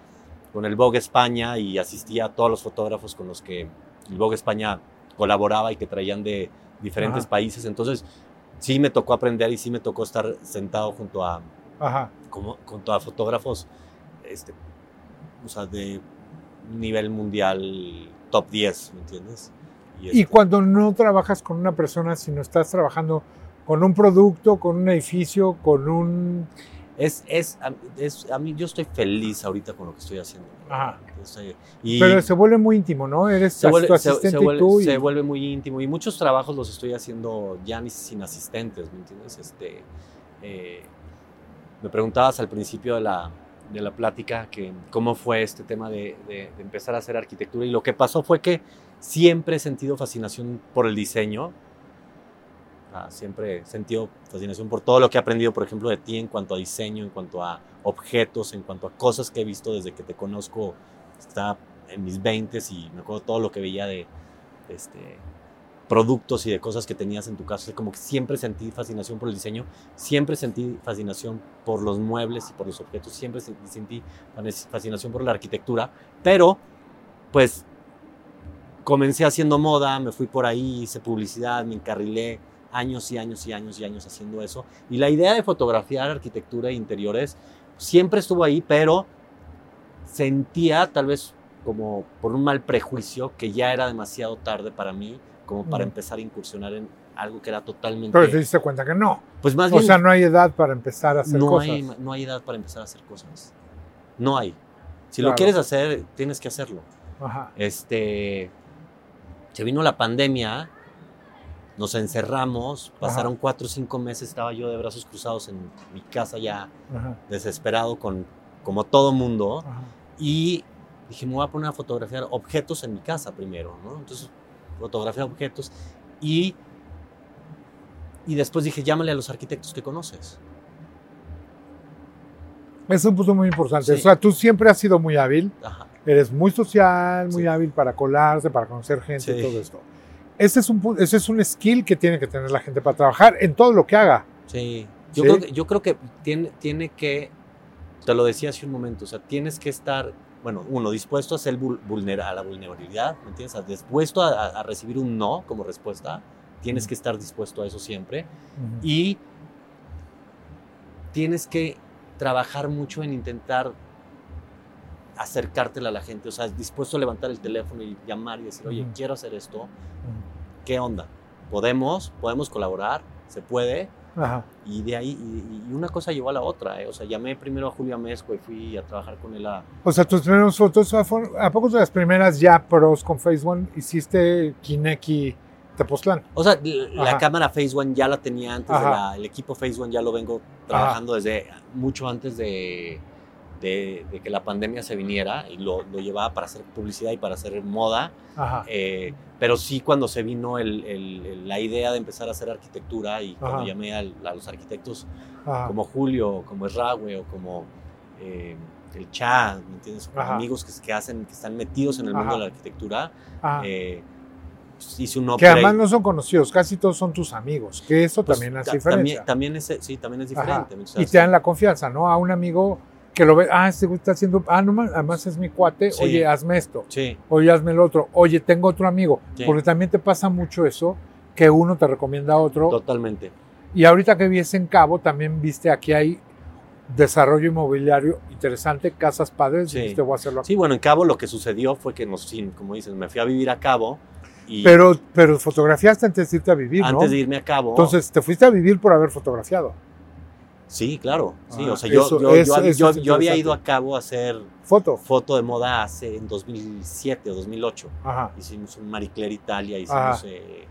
[SPEAKER 2] con el Vogue España y asistía a todos los fotógrafos con los que el Vogue España colaboraba y que traían de diferentes
[SPEAKER 1] Ajá.
[SPEAKER 2] países. Entonces, sí me tocó aprender y sí me tocó estar sentado junto a,
[SPEAKER 1] Ajá.
[SPEAKER 2] como, junto a fotógrafos este, o sea, de nivel mundial top 10, ¿me entiendes?
[SPEAKER 1] Y
[SPEAKER 2] este,
[SPEAKER 1] cuando no trabajas con una persona, sino estás trabajando con un producto, con un edificio, con un...
[SPEAKER 2] es, es, es- a mí yo estoy feliz ahorita con lo que estoy haciendo.
[SPEAKER 1] Ajá.
[SPEAKER 2] Estoy- y
[SPEAKER 1] Pero se vuelve muy íntimo, ¿no? Eres
[SPEAKER 2] se
[SPEAKER 1] tu
[SPEAKER 2] vuelve, se-
[SPEAKER 1] asistente
[SPEAKER 2] se vuelve-
[SPEAKER 1] y tú. y-
[SPEAKER 2] se vuelve muy íntimo y muchos trabajos los estoy haciendo ya ni sin asistentes, ¿me entiendes? Este, eh, me preguntabas al principio de la, de la plática que cómo fue este tema de, de- de empezar a hacer arquitectura. Y lo que pasó fue que siempre he sentido fascinación por el diseño, siempre he sentido fascinación por todo lo que he aprendido, por ejemplo, de ti en cuanto a diseño, en cuanto a objetos, en cuanto a cosas que he visto desde que te conozco, está en mis 20 y me acuerdo todo lo que veía de este, productos y de cosas que tenías en tu casa. O sea, como que siempre sentí fascinación por el diseño, siempre sentí fascinación por los muebles y por los objetos, siempre se- sentí fascinación por la arquitectura, pero pues comencé haciendo moda, me fui por ahí, hice publicidad, me encarrilé años y años y años y años haciendo eso. Y la idea de fotografiar arquitectura e interiores siempre estuvo ahí, pero sentía tal vez como por un mal prejuicio que ya era demasiado tarde para mí como para empezar a incursionar en algo que era totalmente
[SPEAKER 1] Pero te diste cuenta que no.
[SPEAKER 2] pues más
[SPEAKER 1] O
[SPEAKER 2] bien
[SPEAKER 1] sea, no hay edad para empezar a hacer
[SPEAKER 2] no
[SPEAKER 1] cosas.
[SPEAKER 2] hay no hay edad para empezar a hacer cosas no hay si
[SPEAKER 1] Claro.
[SPEAKER 2] lo quieres hacer tienes que hacerlo
[SPEAKER 1] Ajá.
[SPEAKER 2] este se vino la pandemia nos encerramos pasaron cuatro o cinco meses estaba yo de brazos cruzados en mi casa ya
[SPEAKER 1] Ajá.
[SPEAKER 2] desesperado con como todo mundo
[SPEAKER 1] Ajá.
[SPEAKER 2] y dije, me voy a poner a fotografiar objetos en mi casa primero, ¿no? Entonces, fotografié objetos y Y después dije, llámale a los arquitectos que conoces.
[SPEAKER 1] Es un punto muy importante.
[SPEAKER 2] Sí.
[SPEAKER 1] O sea, tú siempre has sido muy hábil,
[SPEAKER 2] Ajá.
[SPEAKER 1] eres muy social, muy
[SPEAKER 2] Sí.
[SPEAKER 1] hábil para colarse, para conocer gente y todo esto. Ese es, un, ese es un skill que tiene que tener la gente para trabajar en todo lo que haga.
[SPEAKER 2] Sí. Yo. Creo, que, yo creo que tiene, tiene que, te lo decía hace un momento, o sea, tienes que estar, bueno, uno, dispuesto a ser vul- vulnera- a la vulnerabilidad, ¿me entiendes? A- Dispuesto a, recibir un no como respuesta, tienes que estar dispuesto a eso siempre. Y tienes que trabajar mucho en intentar acercártela a la gente, o sea, dispuesto a levantar el teléfono y llamar y decir, oye, quiero hacer esto, ¿qué onda? ¿Podemos? ¿Podemos colaborar? ¿Se puede?
[SPEAKER 1] Ajá.
[SPEAKER 2] Y de ahí, y, y una cosa llevó a la otra, ¿eh? o sea, llamé primero a Julio Amezco y fui a trabajar con él a...
[SPEAKER 1] O sea, tus primeras fotos, ¿a fueron- ¿a poco de las primeras ya pros con Phase One hiciste Kineki Tepoztlán?
[SPEAKER 2] O sea, la
[SPEAKER 1] Ajá.
[SPEAKER 2] cámara Phase One ya la tenía antes, de
[SPEAKER 1] Ajá.
[SPEAKER 2] la- el equipo Phase One ya lo vengo trabajando desde mucho antes de, de- de que la pandemia se viniera y lo, lo llevaba para hacer publicidad y para hacer moda.
[SPEAKER 1] Ajá.
[SPEAKER 2] Eh, pero sí cuando se vino el- el- la idea de empezar a hacer arquitectura y cuando
[SPEAKER 1] Ajá.
[SPEAKER 2] llamé al- a, los arquitectos
[SPEAKER 1] Ajá.
[SPEAKER 2] como Julio, como Esrague o como eh, el Cha, ¿me entiendes? Amigos que, que hacen, que están metidos en el mundo
[SPEAKER 1] Ajá.
[SPEAKER 2] de la arquitectura, eh, pues, hice un
[SPEAKER 1] que además no son conocidos, casi todos son tus amigos, que eso
[SPEAKER 2] Pues,
[SPEAKER 1] también hace diferencia.
[SPEAKER 2] También, también es, sí, también es diferente. o sea,
[SPEAKER 1] y te dan la confianza, ¿no? A un amigo que lo ve, ah, este güey está haciendo, ah, no, además es mi cuate,
[SPEAKER 2] Sí.
[SPEAKER 1] oye, hazme esto,
[SPEAKER 2] Sí,
[SPEAKER 1] oye, hazme el otro, oye, tengo otro amigo,
[SPEAKER 2] Sí.
[SPEAKER 1] porque también te pasa mucho eso, que uno te recomienda a otro,
[SPEAKER 2] totalmente.
[SPEAKER 1] y ahorita que vies en Cabo, también viste aquí hay desarrollo inmobiliario interesante, casas padres,
[SPEAKER 2] Sí.
[SPEAKER 1] voy a hacerlo.
[SPEAKER 2] Sí, bueno, en Cabo lo que sucedió fue que, nos, como dices, me fui a vivir a Cabo y
[SPEAKER 1] Pero, pero fotografiaste antes de irte a vivir, ¿no?
[SPEAKER 2] antes de irme a Cabo...
[SPEAKER 1] Entonces, te fuiste a vivir por haber fotografiado.
[SPEAKER 2] Sí, claro. Sí,
[SPEAKER 1] Ah,
[SPEAKER 2] o sea, yo,
[SPEAKER 1] eso-
[SPEAKER 2] yo,
[SPEAKER 1] eso-
[SPEAKER 2] yo,
[SPEAKER 1] eso
[SPEAKER 2] había ido a Cabo a hacer
[SPEAKER 1] Foto.
[SPEAKER 2] foto de moda hace en 2007 o 2008.
[SPEAKER 1] Ajá.
[SPEAKER 2] Hicimos un Marie Claire Italia, hicimos eh,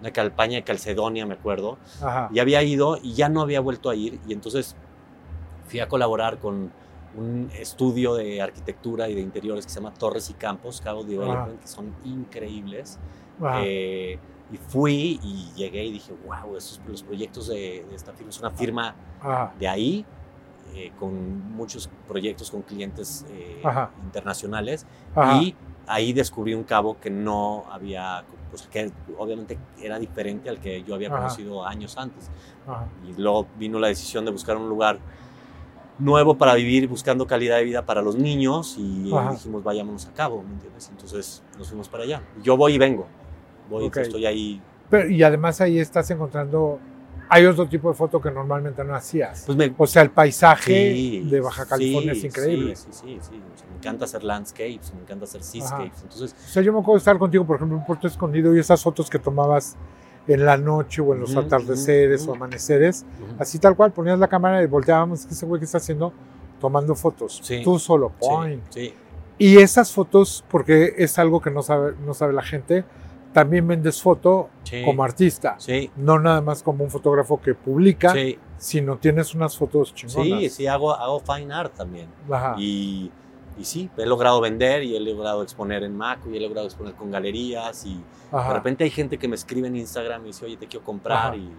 [SPEAKER 2] una campaña de Calcedonia, me acuerdo.
[SPEAKER 1] Ajá.
[SPEAKER 2] Y había ido y ya no había vuelto a ir. Y entonces fui a colaborar con un estudio de arquitectura y de interiores que se llama Torres y Campos, Cabo Development, que son increíbles.
[SPEAKER 1] Ajá.
[SPEAKER 2] Eh, y fui y llegué y dije, wow, esos, los proyectos de, de esta firma es una firma
[SPEAKER 1] Ajá.
[SPEAKER 2] de ahí, eh, con muchos proyectos con clientes eh,
[SPEAKER 1] Ajá.
[SPEAKER 2] internacionales.
[SPEAKER 1] Ajá.
[SPEAKER 2] Y ahí descubrí un cabo que no había, pues que obviamente era diferente al que yo había conocido años antes. Y luego vino la decisión de buscar un lugar nuevo para vivir, buscando calidad de vida para los niños y
[SPEAKER 1] Ajá.
[SPEAKER 2] dijimos, vayámonos a cabo, ¿me entiendes? Entonces nos fuimos para allá. Yo voy y vengo. Voy,
[SPEAKER 1] Ok.
[SPEAKER 2] estoy ahí.
[SPEAKER 1] Pero- y además ahí estás encontrando, hay otro tipo de foto que normalmente no hacías.
[SPEAKER 2] Pues me,
[SPEAKER 1] O sea, el paisaje
[SPEAKER 2] Sí,
[SPEAKER 1] de Baja California
[SPEAKER 2] sí,
[SPEAKER 1] es increíble.
[SPEAKER 2] Sí, sí, sí. sí. O sea, me encanta hacer landscapes, me encanta hacer seascapes. Entonces,
[SPEAKER 1] O sea, yo me acuerdo de estar contigo, por ejemplo, en Puerto Escondido y esas fotos que tomabas en la noche o en los
[SPEAKER 2] Ujú,
[SPEAKER 1] atardeceres
[SPEAKER 2] ujú,
[SPEAKER 1] o amaneceres,
[SPEAKER 2] ujú.
[SPEAKER 1] así tal cual, ponías la cámara y volteábamos, que ese güey que está haciendo, tomando fotos.
[SPEAKER 2] Sí.
[SPEAKER 1] Tú solo,
[SPEAKER 2] Sí,
[SPEAKER 1] point.
[SPEAKER 2] sí,
[SPEAKER 1] Y esas fotos, porque es algo que no sabe, no sabe la gente, también vendes foto
[SPEAKER 2] sí,
[SPEAKER 1] como artista.
[SPEAKER 2] sí,
[SPEAKER 1] No nada más como un fotógrafo que publica,
[SPEAKER 2] sí,
[SPEAKER 1] sino tienes unas fotos chingonas.
[SPEAKER 2] sí, sí, hago, hago fine art también.
[SPEAKER 1] Ajá.
[SPEAKER 2] Y, y sí, he logrado vender y he logrado exponer en Mac y he logrado exponer con galerías y
[SPEAKER 1] Ajá.
[SPEAKER 2] de repente hay gente que me escribe en Instagram y dice, oye, te quiero comprar
[SPEAKER 1] Ajá.
[SPEAKER 2] y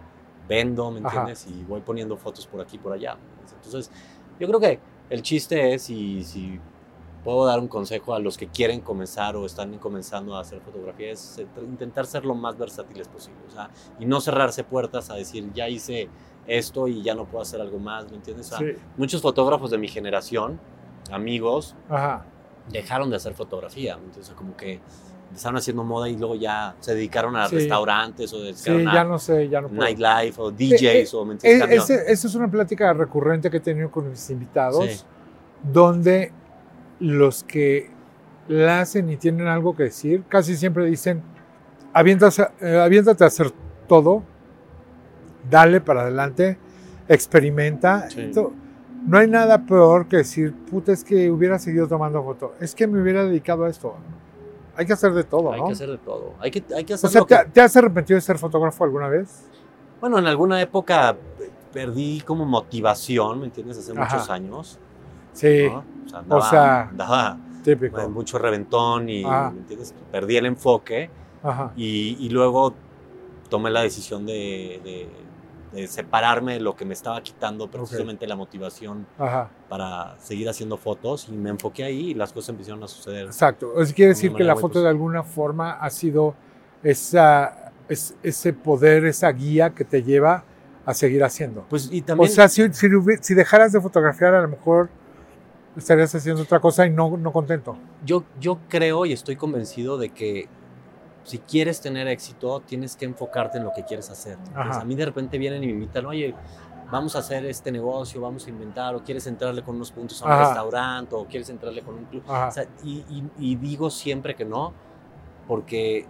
[SPEAKER 2] vendo, ¿me entiendes? Y voy poniendo fotos por aquí y por allá. Entonces, yo creo que el chiste es, y si puedo dar un consejo a los que quieren comenzar o están comenzando a hacer fotografía, es eh, intentar ser lo más versátiles posible. O sea, y no cerrarse puertas a decir, ya hice esto y ya no puedo hacer algo más, ¿me entiendes? O sea,
[SPEAKER 1] Sí.
[SPEAKER 2] muchos fotógrafos de mi generación, amigos,
[SPEAKER 1] Ajá.
[SPEAKER 2] dejaron de hacer fotografía. ¿me entiendes? O sea, como que empezaron haciendo moda y luego ya se dedicaron a
[SPEAKER 1] Sí.
[SPEAKER 2] restaurantes o
[SPEAKER 1] Sí,
[SPEAKER 2] dedicaron
[SPEAKER 1] ya
[SPEAKER 2] a
[SPEAKER 1] no sé, ya no puedo.
[SPEAKER 2] nightlife o
[SPEAKER 1] Eh,
[SPEAKER 2] DJs o ¿me entiendes?
[SPEAKER 1] Eh,
[SPEAKER 2] Camión.
[SPEAKER 1] ese- esa es una plática recurrente que he tenido con mis invitados,
[SPEAKER 2] Sí.
[SPEAKER 1] donde los que la hacen y tienen algo que decir, casi siempre dicen, aviéntate, eh, aviéntate a hacer todo, dale para adelante, experimenta.
[SPEAKER 2] Sí.
[SPEAKER 1] Esto- no hay nada peor que decir, puta, es que hubiera seguido tomando foto, es que me hubiera dedicado a esto. Hay que hacer de todo,
[SPEAKER 2] Hay
[SPEAKER 1] ¿no?
[SPEAKER 2] que hacer de todo. Hay que, hay que
[SPEAKER 1] o
[SPEAKER 2] hacer
[SPEAKER 1] sea,
[SPEAKER 2] lo que-
[SPEAKER 1] ¿te, te has arrepentido de ser fotógrafo alguna vez?
[SPEAKER 2] Bueno, en alguna época perdí como motivación, ¿me entiendes? Hace
[SPEAKER 1] Ajá.
[SPEAKER 2] muchos años.
[SPEAKER 1] Sí,
[SPEAKER 2] ¿no? O sea, andaba,
[SPEAKER 1] sea,
[SPEAKER 2] andaba
[SPEAKER 1] típico.
[SPEAKER 2] en mucho reventón y,
[SPEAKER 1] Ah.
[SPEAKER 2] ¿me entiendes? Perdí el enfoque
[SPEAKER 1] Ajá.
[SPEAKER 2] y, y luego tomé la decisión de, de- de separarme de lo que me estaba quitando precisamente la motivación
[SPEAKER 1] Ajá,
[SPEAKER 2] para seguir haciendo fotos y me enfoqué ahí y las cosas empezaron a suceder.
[SPEAKER 1] exacto. Eso quiere
[SPEAKER 2] De
[SPEAKER 1] decir que la foto de alguna forma ha sido esa, es- ese poder, esa guía que te lleva a seguir haciendo.
[SPEAKER 2] Pues y
[SPEAKER 1] O
[SPEAKER 2] también
[SPEAKER 1] sea, si, si, hubi- si dejaras de fotografiar, a lo mejor estarías haciendo otra cosa y no, no contento.
[SPEAKER 2] yo, yo creo y estoy convencido de que si quieres tener éxito, tienes que enfocarte en lo que quieres hacer. Entonces, a mí de repente vienen y me invitan, oye, vamos a hacer este negocio, vamos a inventar, o quieres entrarle con unos puntos a un
[SPEAKER 1] Ajá.
[SPEAKER 2] restaurante, o quieres entrarle con un club.
[SPEAKER 1] Ajá.
[SPEAKER 2] O sea, y, y- y digo siempre que no, porque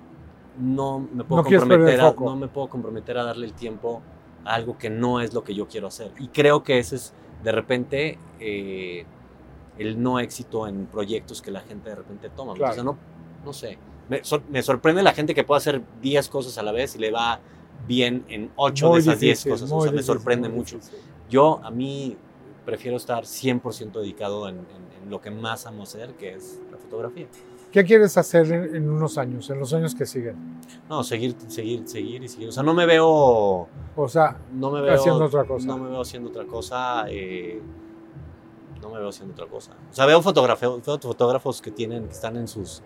[SPEAKER 2] no me puedo
[SPEAKER 1] No
[SPEAKER 2] comprometer, a, no me puedo comprometer a darle el tiempo a algo que no es lo que yo quiero hacer. Y creo que ese es de repente eh, el no éxito en proyectos que la gente de repente toma.
[SPEAKER 1] Claro.
[SPEAKER 2] O sea, no, no sé. Me, sor- me sorprende la gente que puede hacer 10 cosas a la vez y le va bien en 8
[SPEAKER 1] Muy
[SPEAKER 2] de esas 10
[SPEAKER 1] difícil,
[SPEAKER 2] cosas. O sea, me
[SPEAKER 1] difícil,
[SPEAKER 2] sorprende
[SPEAKER 1] muy
[SPEAKER 2] mucho.
[SPEAKER 1] difícil.
[SPEAKER 2] Yo, a mí, prefiero estar 100% dedicado en, en- en lo que más amo hacer, que es la fotografía.
[SPEAKER 1] ¿Qué quieres hacer en, en unos años, en los años que siguen?
[SPEAKER 2] No, seguir, seguir, seguir y seguir. O sea, no me veo,
[SPEAKER 1] O sea,
[SPEAKER 2] no me veo
[SPEAKER 1] Haciendo otra cosa.
[SPEAKER 2] No me veo haciendo otra cosa. eh, no me veo haciendo otra cosa. O sea, veo fotógrafos, fotógrafos que tienen, que están en sus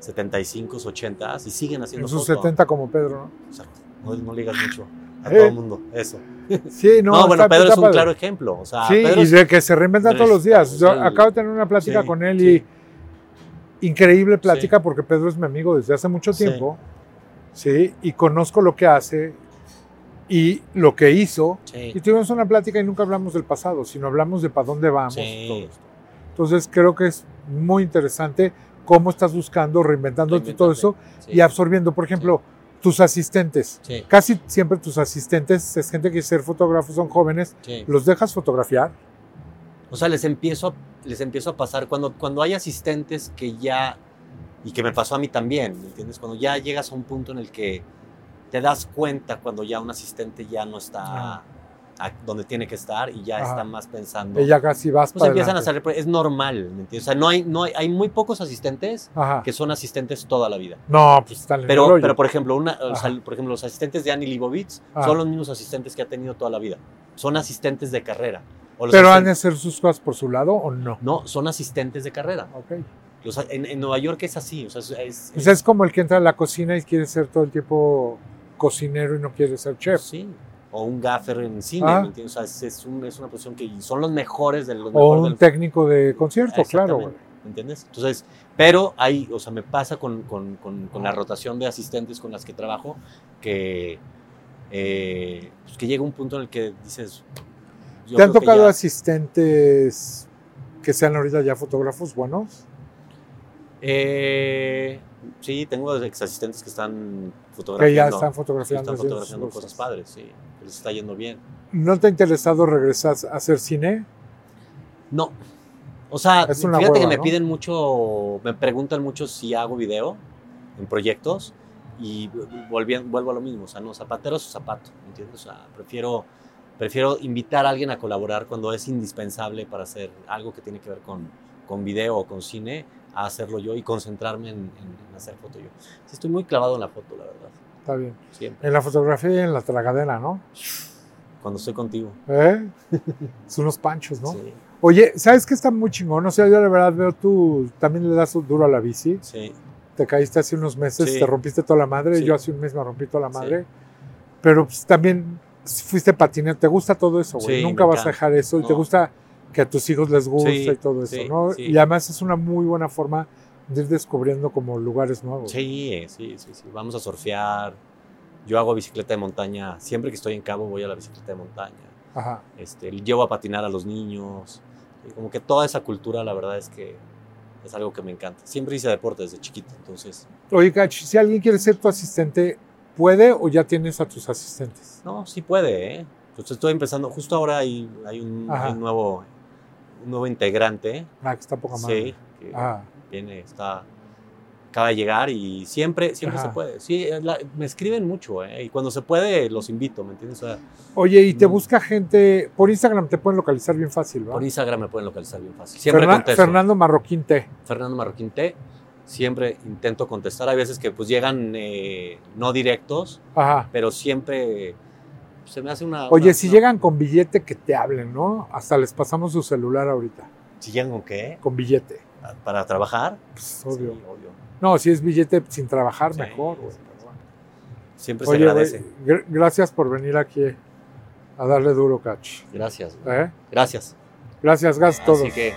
[SPEAKER 2] 75, 80 y siguen haciendo
[SPEAKER 1] en sus
[SPEAKER 2] foto.
[SPEAKER 1] 70 como Pedro, ¿no?
[SPEAKER 2] Exacto. No, no le digas mucho a
[SPEAKER 1] Eh.
[SPEAKER 2] todo el mundo. Eso.
[SPEAKER 1] Sí, no,
[SPEAKER 2] No, bueno, Pedro es un
[SPEAKER 1] padre.
[SPEAKER 2] claro ejemplo. O sea,
[SPEAKER 1] Sí,
[SPEAKER 2] Pedro
[SPEAKER 1] y de que se reinventa todos los días. Yo
[SPEAKER 2] sí.
[SPEAKER 1] acabo de tener una plática
[SPEAKER 2] Sí,
[SPEAKER 1] con él
[SPEAKER 2] sí.
[SPEAKER 1] y increíble plática porque Pedro es mi amigo desde hace mucho tiempo, sí, y conozco lo que hace y lo que hizo.
[SPEAKER 2] Sí.
[SPEAKER 1] Y tuvimos una plática y nunca hablamos del pasado, sino hablamos de para dónde vamos.
[SPEAKER 2] Sí.
[SPEAKER 1] todo esto. Entonces creo que es muy interesante cómo estás buscando, reinventándote todo eso
[SPEAKER 2] Sí.
[SPEAKER 1] y absorbiendo, por ejemplo, tus asistentes. Casi siempre tus asistentes es gente que quiere ser fotógrafos, son jóvenes, los dejas fotografiar.
[SPEAKER 2] O sea, les empiezo, les empiezo a pasar cuando, cuando hay asistentes que ya, y que me pasó a mí también, ¿me entiendes? Cuando ya llegas a un punto en el que te das cuenta cuando ya un asistente ya no está
[SPEAKER 1] Ah.
[SPEAKER 2] a- donde tiene que estar y ya está más pensando.
[SPEAKER 1] Y ya casi vas
[SPEAKER 2] pues
[SPEAKER 1] para
[SPEAKER 2] empiezan a hacer, es normal, ¿me entiendes? O sea, no hay, no hay, hay muy pocos asistentes
[SPEAKER 1] Ajá.
[SPEAKER 2] que son asistentes toda la vida.
[SPEAKER 1] No, pues están en el
[SPEAKER 2] Pero, pero por ejemplo, una, o sea, por ejemplo, los asistentes de Annie Leibovitz
[SPEAKER 1] Ajá.
[SPEAKER 2] son los mismos asistentes que ha tenido toda la vida. Son asistentes de carrera. O
[SPEAKER 1] pero han de hacer sus cosas por su lado o no.
[SPEAKER 2] No, son asistentes de carrera.
[SPEAKER 1] Ok.
[SPEAKER 2] Los- en, en Nueva York es así. O sea, es, es-
[SPEAKER 1] es como el que entra a la cocina y quiere ser todo el tiempo cocinero y no quiere ser chef.
[SPEAKER 2] sí. O un gaffer en cine,
[SPEAKER 1] Ah.
[SPEAKER 2] ¿me entiendes? O sea, es, un- es una posición que son los mejores de los
[SPEAKER 1] O
[SPEAKER 2] mejores
[SPEAKER 1] un
[SPEAKER 2] del-
[SPEAKER 1] técnico de concierto, claro.
[SPEAKER 2] ¿me entiendes? Entonces, pero hay, o sea, me pasa con, con- con- con la rotación de asistentes con las que trabajo que, eh, pues que llega un punto en el que dices... yo
[SPEAKER 1] ¿Te han
[SPEAKER 2] que
[SPEAKER 1] tocado
[SPEAKER 2] ya-
[SPEAKER 1] asistentes que sean ahorita ya fotógrafos buenos?
[SPEAKER 2] Eh, sí, tengo ex asistentes que están
[SPEAKER 1] Que
[SPEAKER 2] fotografiando.
[SPEAKER 1] ya están fotografiando.
[SPEAKER 2] están cosas padres, sí. que Les está yendo bien.
[SPEAKER 1] ¿No te ha interesado regresar a hacer cine?
[SPEAKER 2] No. O sea,
[SPEAKER 1] Es
[SPEAKER 2] fíjate
[SPEAKER 1] hueva,
[SPEAKER 2] que me
[SPEAKER 1] ¿no?
[SPEAKER 2] piden mucho, me preguntan mucho si hago video en proyectos y vuelvo a lo mismo, o sea, no, zapatero a su zapato, ¿me entiendes? O sea, prefiero, prefiero invitar a alguien a colaborar cuando es indispensable para hacer algo que tiene que ver con, con video o con cine, a hacerlo yo y concentrarme en, en- en hacer foto yo. Sí, estoy muy clavado en la foto, la verdad,
[SPEAKER 1] Está bien.
[SPEAKER 2] siempre,
[SPEAKER 1] En la fotografía y en la tragadera, ¿no?
[SPEAKER 2] cuando estoy contigo.
[SPEAKER 1] ¿Eh? Son unos panchos, ¿no?
[SPEAKER 2] Sí,
[SPEAKER 1] Oye, ¿sabes qué está muy chingón? O sea, yo de verdad veo tú también le das duro a la bici.
[SPEAKER 2] sí,
[SPEAKER 1] Te caíste hace unos meses,
[SPEAKER 2] Sí.
[SPEAKER 1] te rompiste toda la madre.
[SPEAKER 2] Sí.
[SPEAKER 1] Yo hace un mes me rompí toda la
[SPEAKER 2] Sí.
[SPEAKER 1] madre. Pero pues, también fuiste patinero. ¿Te gusta todo eso, güey?
[SPEAKER 2] Sí,
[SPEAKER 1] Nunca vas a dejar eso. Y te gusta que a tus hijos les guste
[SPEAKER 2] Sí,
[SPEAKER 1] y todo eso,
[SPEAKER 2] sí,
[SPEAKER 1] ¿no?
[SPEAKER 2] sí.
[SPEAKER 1] Y además es una muy buena forma de ir descubriendo como lugares nuevos.
[SPEAKER 2] Sí, sí, sí, sí. Vamos a surfear. Yo hago bicicleta de montaña. Siempre que estoy en Cabo voy a la bicicleta de montaña.
[SPEAKER 1] Ajá.
[SPEAKER 2] Este, llevo a patinar a los niños. Y como que toda esa cultura, la verdad es que es algo que me encanta. Siempre hice deporte desde chiquito, entonces,
[SPEAKER 1] Oye, si alguien quiere ser tu asistente, ¿puede o ya tienes a tus asistentes?
[SPEAKER 2] no, sí puede, ¿eh? Pues estoy empezando, justo ahora hay, hay, un,
[SPEAKER 1] Ajá.
[SPEAKER 2] hay un nuevo, un nuevo integrante.
[SPEAKER 1] Ah, que está poca madre.
[SPEAKER 2] Sí, que
[SPEAKER 1] Ah,
[SPEAKER 2] viene, está, acaba de llegar y siempre, siempre
[SPEAKER 1] Ajá.
[SPEAKER 2] se puede. Sí, la- me escriben mucho, ¿eh? Y cuando se puede, los invito, ¿me entiendes? O sea,
[SPEAKER 1] Oye, y te
[SPEAKER 2] Mm.
[SPEAKER 1] busca gente, por Instagram te pueden localizar bien fácil, ¿va?
[SPEAKER 2] por Instagram me pueden localizar bien fácil. Siempre
[SPEAKER 1] Fernan-
[SPEAKER 2] contesto.
[SPEAKER 1] Fernando Marroquín T.
[SPEAKER 2] Fernando Marroquín T. siempre intento contestar. Hay veces que pues llegan eh, no directos,
[SPEAKER 1] Ajá.
[SPEAKER 2] pero siempre se me hace una...
[SPEAKER 1] Oye, si llegan con billete, que te hablen, ¿no? Hasta les pasamos su celular ahorita.
[SPEAKER 2] ¿Si llegan con qué?
[SPEAKER 1] Con billete.
[SPEAKER 2] ¿Para trabajar?
[SPEAKER 1] Pues, obvio. No, si es billete sin trabajar, mejor. Güey.
[SPEAKER 2] Siempre se agradece.
[SPEAKER 1] Gracias por venir aquí a darle duro, Cach.
[SPEAKER 2] Gracias.
[SPEAKER 1] ¿Eh?
[SPEAKER 2] Gracias.
[SPEAKER 1] Gracias, gas todos.
[SPEAKER 2] Así que...